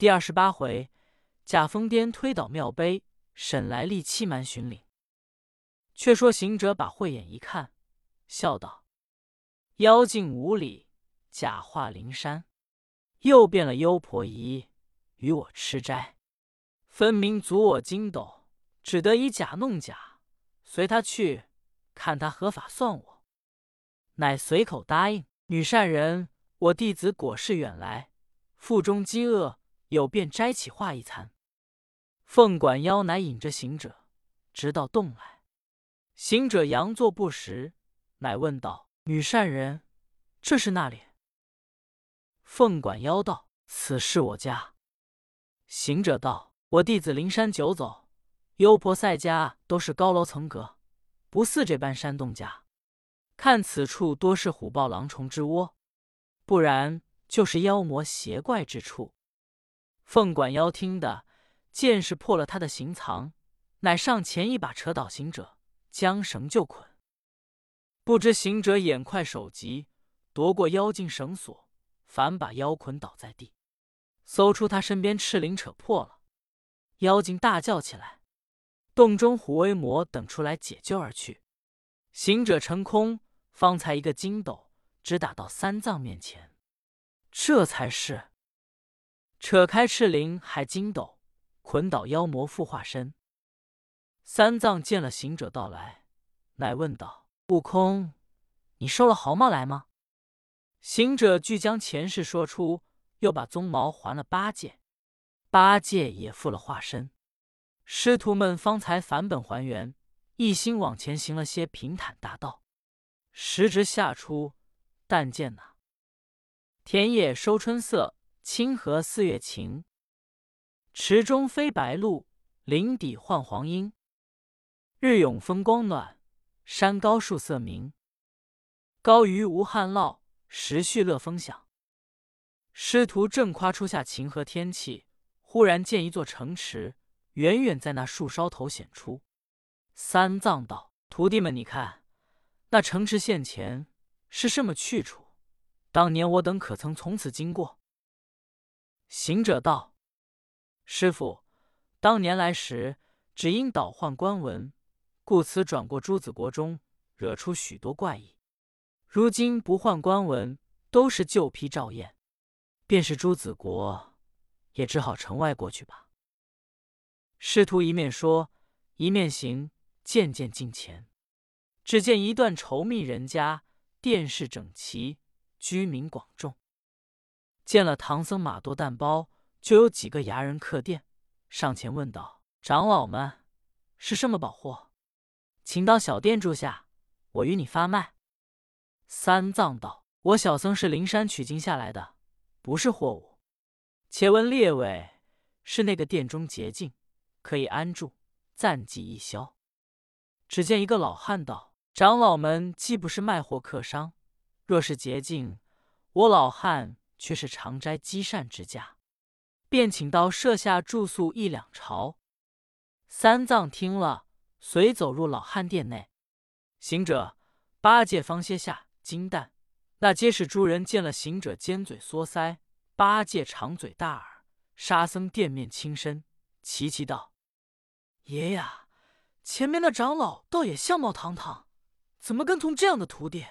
第二十八回，贾疯癫推倒庙碑，沈来立欺瞒巡岭。却说行者把慧眼一看，笑道：“妖精无礼，假化灵山，又变了幽婆仪，与我吃斋，分明阻我筋斗，只得以假弄假，随他去，看他合法算我。”乃随口答应：“女善人，我弟子果是远来，腹中饥饿。”有便摘起画一餐。凤管妖乃引着行者，直到洞来。行者佯作不识，乃问道：“女善人，这是那里？”凤管妖道：“此是我家。”行者道：“我弟子灵山久走，幽婆塞家都是高楼层阁，不似这般山洞家。看此处多是虎豹狼虫之窝，不然就是妖魔邪怪之处。”凤管妖听得，见是破了他的行藏，乃上前一把扯倒行者，将绳就捆。不知行者眼快手疾，夺过妖精绳索，反把妖捆倒在地，搜出他身边赤绫扯破了。妖精大叫起来，洞中虎威魔等出来解救而去。行者成空，方才一个筋斗，直打到三藏面前，这才是。扯开赤灵还筋斗，捆倒妖魔复化身。三藏见了行者到来，乃问道：“悟空，你收了毫毛来吗？”行者俱将前世说出，又把鬃毛还了八戒，八戒也复了化身。师徒们方才返本还原，一心往前行了些平坦大道。时值夏初，但见那田野收春色。清河四月晴，池中飞白鹭，林底唤黄莺。日永风光暖，山高树色明。高鱼无旱涝，时序乐风响。师徒正夸初夏晴和天气，忽然见一座城池，远远在那树梢头显出。三藏道：“徒弟们，你看那城池现前是什么去处？当年我等可曾从此经过？”行者道：“师傅，当年来时，只因倒换官文，故此转过朱子国中，惹出许多怪异。如今不换官文，都是旧批照验，便是朱子国，也只好城外过去吧。”师徒一面说，一面行，渐渐近前，只见一段稠密人家，殿室整齐，居民广众。见了唐僧马多蛋包，就有几个牙人客店，上前问道：“长老们是什么宝货？请到小店住下，我与你发卖。”三藏道：“我小僧是灵山取经下来的，不是货物。且问列位，是那个店中洁净，可以安住，暂寄一宵。”只见一个老汉道：“长老们既不是卖货客商，若是洁净，我老汉。”却是常斋积善之家，便请到舍下住宿一两朝。三藏听了，随走入老汉店内。行者、八戒方歇下，金蛋那皆是诸人见了行者，尖嘴缩腮；八戒长嘴大耳，沙僧店面轻身，齐齐道：“爷爷，前面的长老倒也相貌堂堂，怎么跟从这样的徒弟？”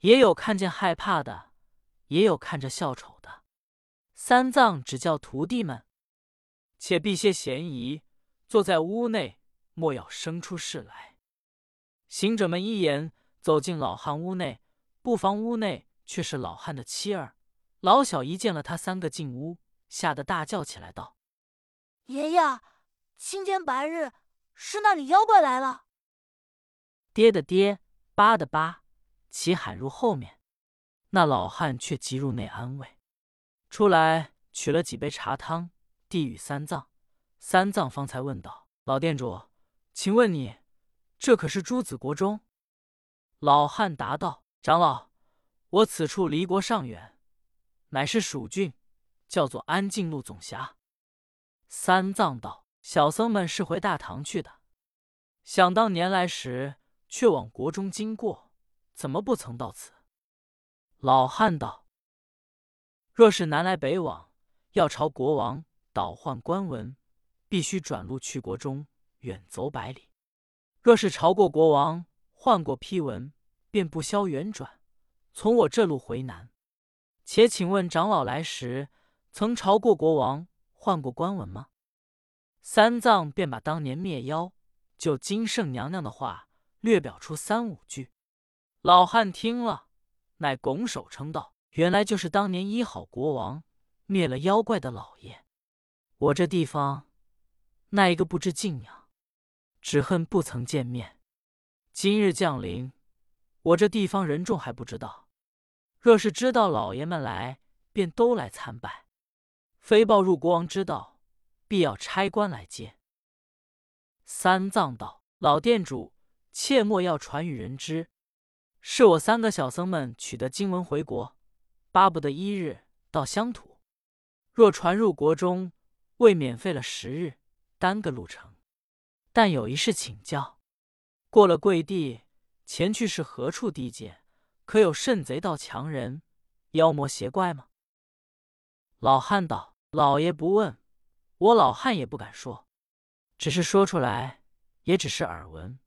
也有看见害怕的。也有看着笑丑的，三藏只叫徒弟们，且避些嫌疑，坐在屋内，莫要生出事来。行者们一言走进老汉屋内，不妨屋内却是老汉的妻儿。老小一见了他三个进屋，吓得大叫起来，道：“爷爷，青天白日，是那里妖怪来了？”爹的爹，八的八，齐喊入后面。那老汉却急入内安慰，出来取了几杯茶汤，递与三藏。三藏方才问道：“老店主，请问你这可是朱子国中？”老汉答道：“长老，我此处离国尚远，乃是蜀郡，叫做安静路总辖。”三藏道：“小僧们是回大唐去的，想当年来时，却往国中经过，怎么不曾到此？”老汉道：“若是南来北往，要朝国王倒换官文，必须转路去国中，远走百里。若是朝过国王，换过批文，便不消远转，从我这路回南。且请问长老来时，曾朝过国王，换过官文吗？三藏便把当年灭妖救金圣娘娘的话略表出三五句。老汉听了，乃拱手称道：“原来就是当年医好国王、灭了妖怪的老爷。我这地方，那一个不知敬仰，只恨不曾见面。今日降临，我这地方人众还不知道。若是知道老爷们来，便都来参拜。飞报入国王知道，必要差官来接。”三藏道：“老店主，切莫要传与人知。”是我三个小僧们取得经文回国，巴不得一日到乡土。若传入国中，未免费了十日，耽搁路程。但有一事请教：过了贵地，前去是何处地界？可有甚贼盗强人、妖魔邪怪吗？老汉道：“老爷不问，我老汉也不敢说。只是说出来，也只是耳闻，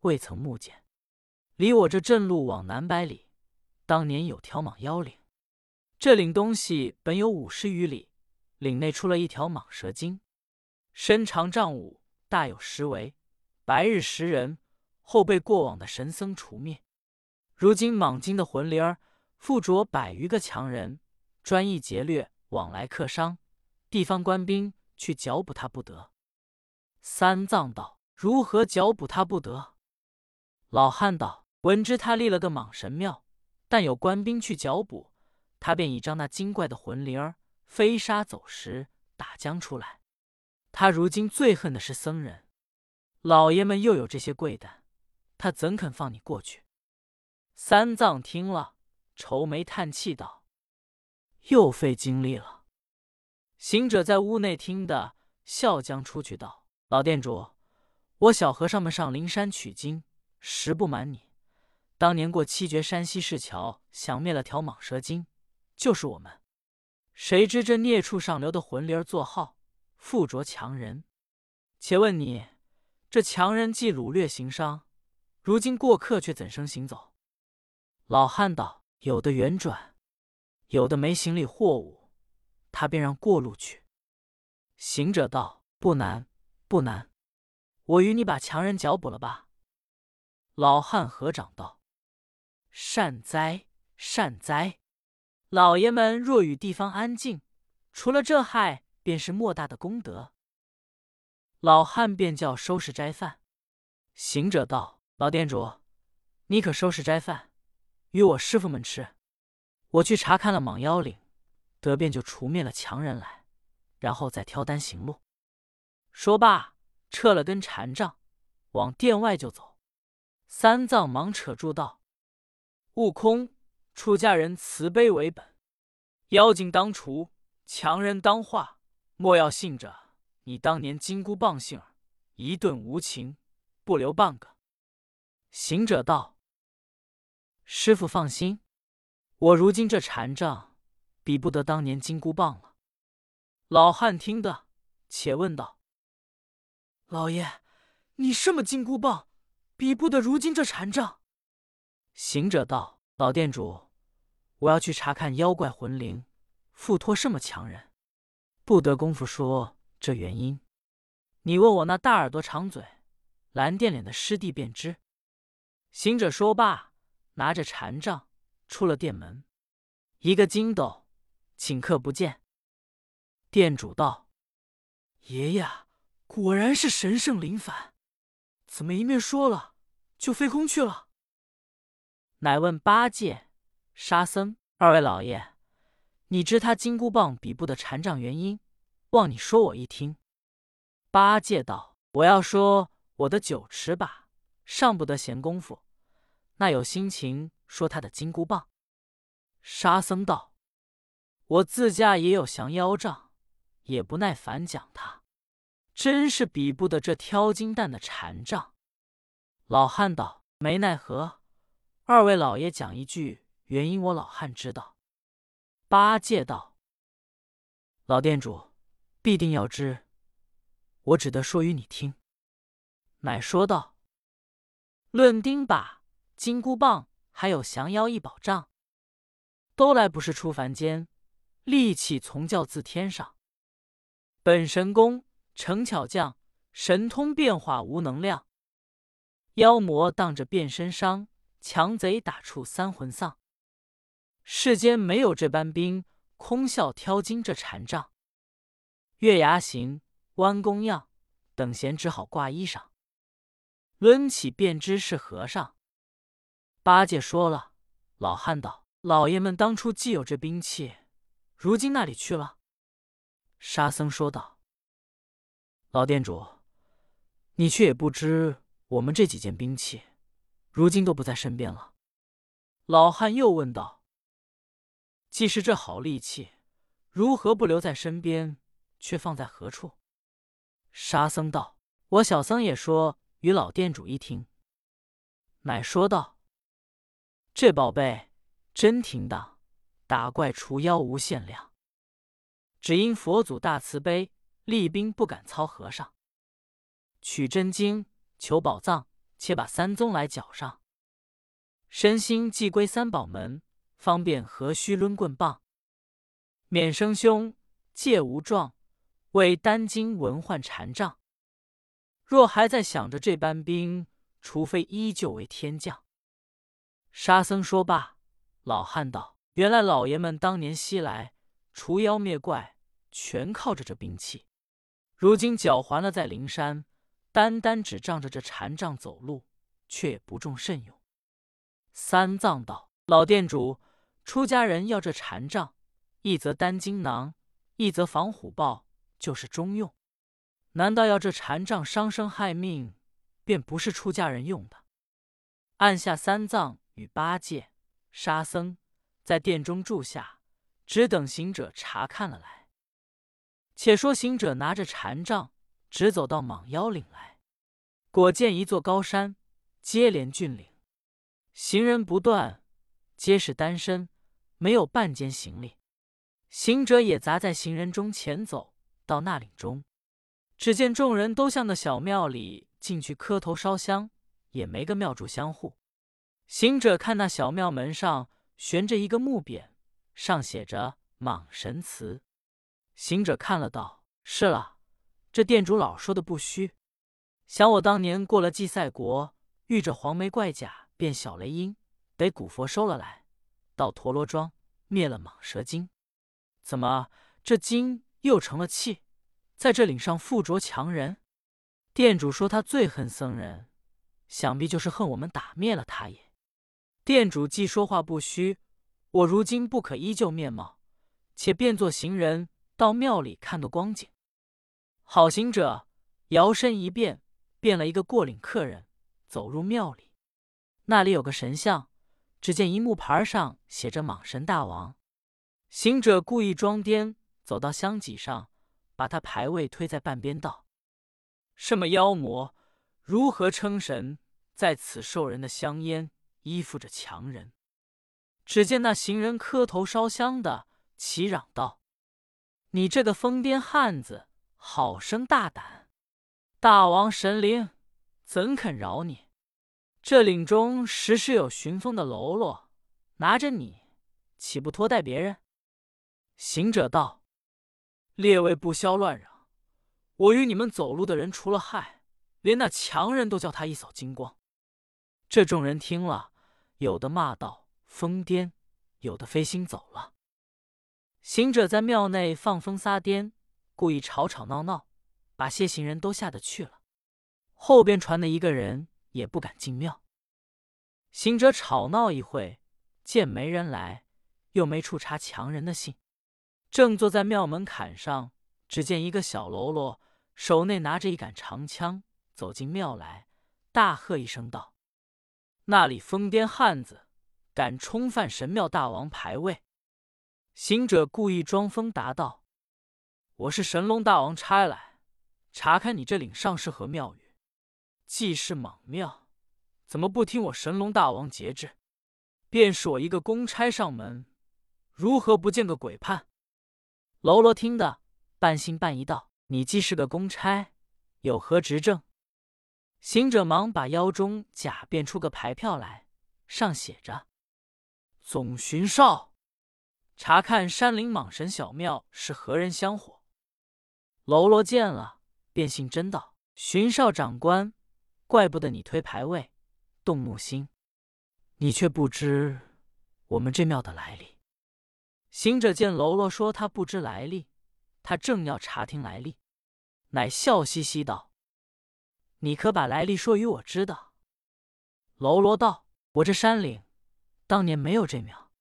未曾目见。”离我这镇路往南百里，当年有条蟒妖岭。这岭东西本有五十余里，岭内出了一条蟒蛇精，身长丈五，大有十围，白日食人，后被过往的神僧除灭。如今蟒精的魂灵儿附着百余个强人，专一劫掠，往来客商，地方官兵去剿捕他不得。三藏道：“如何剿捕他不得？”老汉道。闻知他立了个蟒神庙，但有官兵去剿捕，他便倚仗那精怪的魂灵儿飞沙走石打将出来。他如今最恨的是僧人，老爷们又有这些贵的，他怎肯放你过去？三藏听了，愁眉叹气道：“又费精力了。”行者在屋内听得，笑将出去道：“老店主，我小和尚们上灵山取经，实不瞒你。”当年过七绝山西市桥，降灭了条蟒蛇精，就是我们。谁知这孽畜上流的魂灵儿作号，附着强人。且问你，这强人既掳掠行商，如今过客却怎生行走？老汉道：“有的远转，有的没行李货物，他便让过路去。”行者道：“不难，不难，我与你把强人剿捕了吧。”老汉合掌道。善哉善哉！老爷们若与地方安静，除了这害，便是莫大的功德。老汉便叫收拾斋饭。行者道：“老店主，你可收拾斋饭，与我师傅们吃。我去查看了蟒妖岭，得便就除灭了强人来，然后再挑担行路。”说罢，撤了根禅杖，往殿外就走。三藏忙扯住道。悟空，出家人慈悲为本，妖精当除，强人当化。莫要信着你当年金箍棒性儿，一顿无情，不留半个。行者道：“师傅放心，我如今这禅杖，比不得当年金箍棒了。”老汉听得，且问道：“老爷，你什么金箍棒，比不得如今这禅杖？”行者道：“老店主，我要去查看妖怪魂灵，附托什么强人，不得功夫说这原因。你问我那大耳朵长嘴、蓝靛脸的师弟便知。”行者说罢，拿着禅杖出了店门，一个筋斗，请客不见。店主道：“爷爷果然是神圣临凡，怎么一面说了就飞空去了？”乃问八戒、沙僧二位老爷：“你知他金箍棒比不得禅杖原因？望你说我一听。”八戒道：“我要说我的九尺把，尚不得闲工夫，那有心情说他的金箍棒？”沙僧道：“我自家也有降妖杖，也不耐烦讲他，真是比不得这挑金蛋的禅杖。”老汉道：“没奈何。”二位老爷讲一句原因，我老汉知道。八戒道：“老店主必定要知，我只得说与你听。”乃说道：“论钉耙、金箍棒，还有降妖一宝杖，都来不是出凡间，利器从教自天上。本神功成巧匠，神通变化无能量。妖魔当着变身伤，强贼打出三魂丧。世间没有这般兵，空笑挑金这禅杖。月牙形，弯弓样，等闲只好挂衣裳。”抡起便知是和尚。八戒说了，老汉道：“老爷们当初既有这兵器，如今那里去了？”沙僧说道：“老店主，你却也不知我们这几件兵器，如今都不在身边了。”老汉又问道：“既是这好利器，如何不留在身边，却放在何处？”沙僧道：“我小僧也说。”与老店主一听，乃说道：“这宝贝真挺当，打怪除妖无限量。只因佛祖大慈悲，厉兵不敢操和尚。取真经，求宝藏，且把三宗来缴上。身心既归三宝门，方便何须抡棍棒？免生凶，戒无状，为丹经文换禅杖。”若还在想着这般兵，除非依旧为天将。沙僧说罢，老汉道：“原来老爷们当年西来除妖灭怪，全靠着这兵器。如今缴还了在灵山，单单只仗着这禅杖走路，却也不重甚用。”三藏道：“老店主，出家人要这禅杖，一则丹经囊，一则防虎豹，就是中用。”难道要这禅杖伤生害命，便不是出家人用的？按下三藏与八戒、沙僧在殿中住下，只等行者查看了来。且说行者拿着禅杖，直走到蟒妖岭来，果见一座高山，接连峻岭，行人不断，皆是单身，没有半间行李。行者也杂在行人中前走到那岭中。只见众人都向那小庙里进去磕头烧香，也没个庙主相护。行者看那小庙门上悬着一个木匾，上写着“蟒神祠”。行者看了道：“是了，这店主老说的不虚。想我当年过了祭赛国，遇着黄眉怪甲变小雷音，得古佛收了来，到陀螺庄灭了蟒蛇精。怎么这精又成了气？”在这岭上附着强人，店主说他最恨僧人，想必就是恨我们打灭了他也。店主既说话不虚，我如今不可依旧面貌，且变作行人到庙里看个光景。好行者摇身一变，变了一个过岭客人，走入庙里。那里有个神像，只见一木牌上写着“蟒神大王”。行者故意装癫，走到香几上。把他牌位推在半边，道：“什么妖魔，如何称神？在此受人的香烟，依附着强人。”只见那行人磕头烧香的，齐嚷道：“你这个疯癫汉子，好生大胆！大王神灵怎肯饶你？这岭中时时有寻风的喽啰，拿着你，岂不拖带别人？”行者道。列位不消乱嚷！我与你们走路的人除了害，连那强人都叫他一扫精光。这众人听了，有的骂道：“疯癫！”有的飞心走了。行者在庙内放风撒癫，故意吵吵闹闹，把些行人都吓得去了。后边传的一个人也不敢进庙。行者吵闹一会，见没人来，又没处查强人的信。正坐在庙门槛上，只见一个小喽啰手内拿着一杆长枪，走进庙来，大喝一声道：“那里疯癫汉子，敢冲犯神庙大王牌位！”行者故意装疯答道：“我是神龙大王差来查看你这岭上是何庙宇，既是莽庙，怎么不听我神龙大王节制？便是我一个公差上门，如何不见个鬼判？”喽啰听得半信半疑道：“你既是个公差，有何执政？”行者忙把腰中假变出个牌票来，上写着：“总巡哨，查看山林蟒神小庙是何人香火。”喽啰见了，便信真道：“巡哨长官，怪不得你推牌位，动怒心。你却不知我们这庙的来历。”行者见喽啰说他不知来历，他正要查听来历，乃笑嘻嘻道：“你可把来历说与我知道。”喽啰道：“我这山岭当年没有这庙，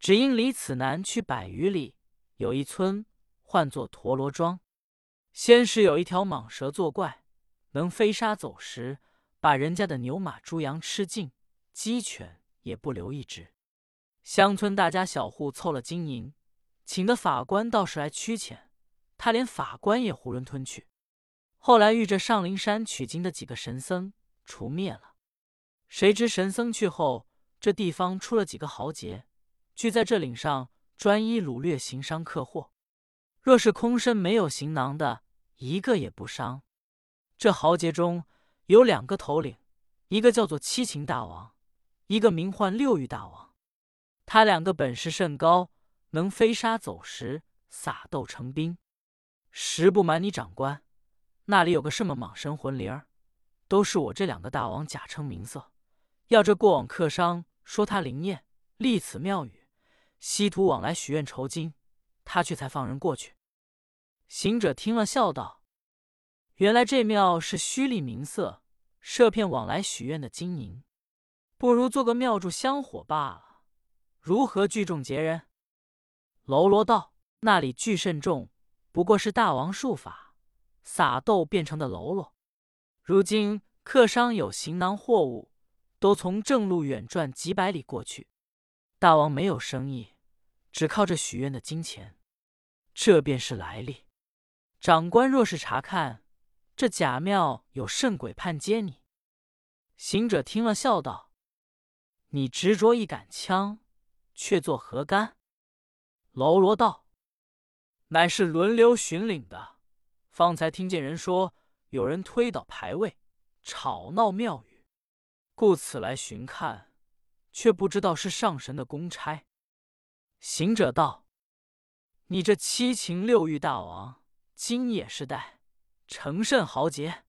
只因离此南去百余里，有一村唤作陀螺庄。先是有一条蟒蛇作怪，能飞沙走石，把人家的牛马猪羊吃尽，鸡犬也不留一只。”乡村大家小户凑了金银，请的法官倒是来驱遣，他连法官也囫囵吞去。后来遇着上灵山取经的几个神僧，除灭了。谁知神僧去后，这地方出了几个豪杰，聚在这岭上专一掳掠行商客货。若是空身没有行囊的，一个也不伤。这豪杰中有两个头领，一个叫做七擒大王，一个名唤六欲大王。他两个本事甚高，能飞沙走石，撒豆成兵。实不瞒你长官，那里有个什么蟒神魂灵儿，都是我这两个大王假称名色，要这过往客商说他灵验，立此庙宇，稀土往来许愿酬金，他却才放人过去。行者听了，笑道：“原来这庙是虚立名色，设骗往来许愿的金银，不如做个庙祝香火罢了。”如何聚众劫人？喽啰道：“那里聚甚众，不过是大王术法，撒豆变成的喽啰。如今客商有行囊货物，都从正路远转几百里过去。大王没有生意，只靠着许愿的金钱，这便是来历。长官若是查看这假庙，有甚鬼判接你？”行者听了，笑道：“你执着一杆枪。”却作何干？喽啰道：“乃是轮流巡岭的，方才听见人说有人推倒牌位，吵闹庙宇，故此来巡看，却不知道是上神的公差。”行者道：“你这七情六欲大王，今也是代，成甚豪杰？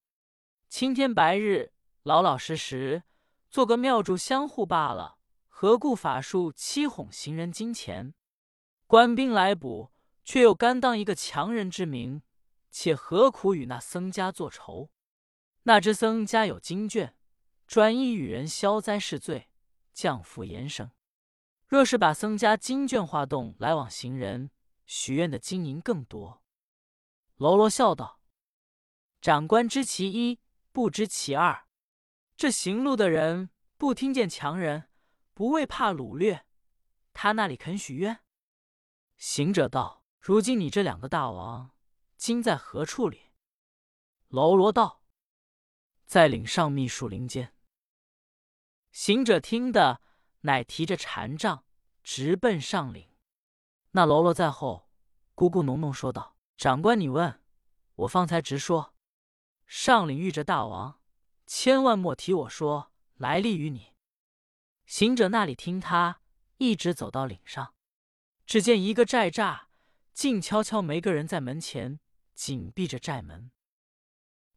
青天白日，老老实实做个庙祝相互罢了。”何故法术欺哄行人金钱？官兵来捕，却又甘当一个强人之名，且何苦与那僧家作仇？那只僧家有经卷，专一与人消灾是罪，降福延生。若是把僧家经卷化动来往行人许愿的金银更多。喽啰笑道：“长官知其一，不知其二。这行路的人不听见强人。”不为怕掳掠，他那里肯许愿？行者道：“如今你这两个大王，今在何处里？”喽啰道：“在岭上秘树林间。”行者听得，乃提着禅杖，直奔上岭。那喽啰在后，咕咕哝哝说道：“长官，你问我方才直说，上岭遇着大王，千万莫提我说来历于你。”行者那里听他，一直走到岭上，只见一个寨栅，静悄悄，没个人在门前，紧闭着寨门。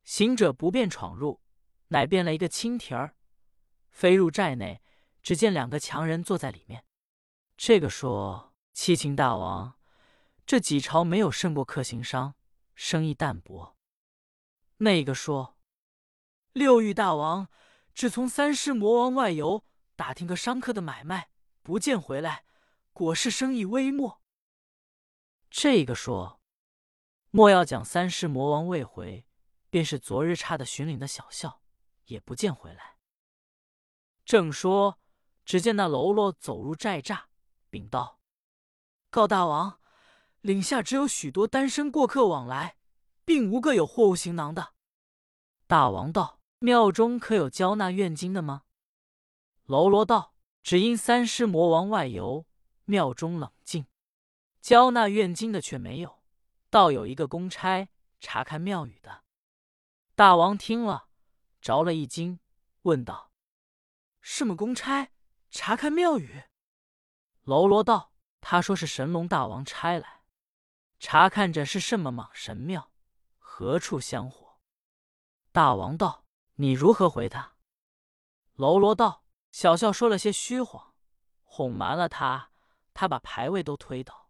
行者不便闯入，乃变了一个蜻蜓儿，飞入寨内，只见两个强人坐在里面。这个说：“七情大王，这几朝没有胜过客行商，生意淡薄。”那个说：“六欲大王，只从三师魔王外游。”打听个商客的买卖，不见回来，果是生意微末。这个说，莫要讲三师魔王未回，便是昨日差的巡岭的小校，也不见回来。正说，只见那喽啰走入寨栅，禀道：“告大王，岭下只有许多单身过客往来，并无个有货物行囊的。”大王道：“庙中可有交纳愿金的吗？”喽啰道：“只因三尸魔王外游，庙中冷静，交纳愿金的却没有，倒有一个公差查看庙宇的。大王听了，着了一惊，问道：“什么公差查看庙宇？”喽啰道：“他说是神龙大王差来查看着是什么莽神庙，何处香火。”大王道：“你如何回他？”喽啰道：“小校说了些虚谎，哄瞒了他，他把牌位都推倒。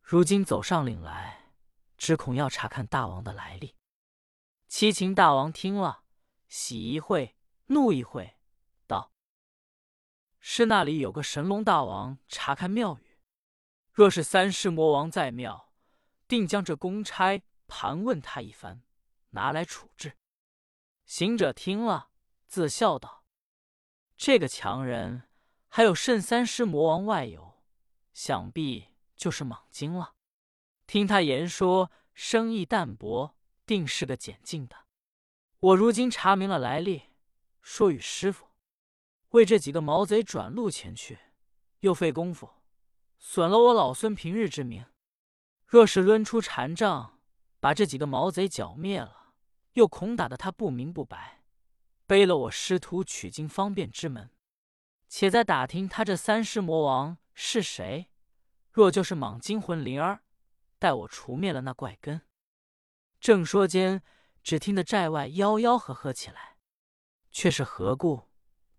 如今走上岭来，只恐要查看大王的来历。”七擒大王听了，喜一会，怒一会，：“是那里有个神龙大王查看庙宇？若是三尸魔王在庙，定将这公差盘问他一番，拿来处置。”行者听了，自笑道。这个强人还有甚三尸魔王外有，想必就是莽精了。听他言说，生意淡薄，定是个简净的。我如今查明了来历，说与师傅，为这几个毛贼转路前去，又费功夫，损了我老孙平日之名。若是抡出禅杖，把这几个毛贼剿灭了，又恐打得他不明不白。背了我师徒取经方便之门，且在打听他这三尸魔王是谁。若就是莽精魂灵儿，待我除灭了那怪根。正说间，只听得寨外吆吆喝喝起来，却是何故？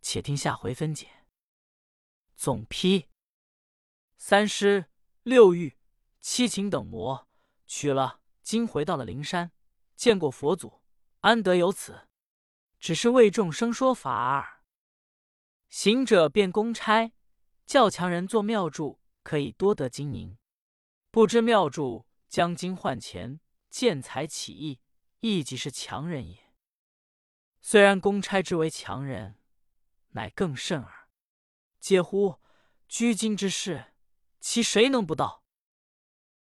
且听下回分解。总批：三尸、六欲、七情等魔取了经，回到了灵山，见过佛祖，安得有此？只是为众生说法耳。行者便公差，叫强人做庙祝，可以多得金银。不知庙祝将金换钱，见财起意，亦即是强人也。虽然公差之为强人，乃更甚耳。嗟乎！居今之事，其谁能不到？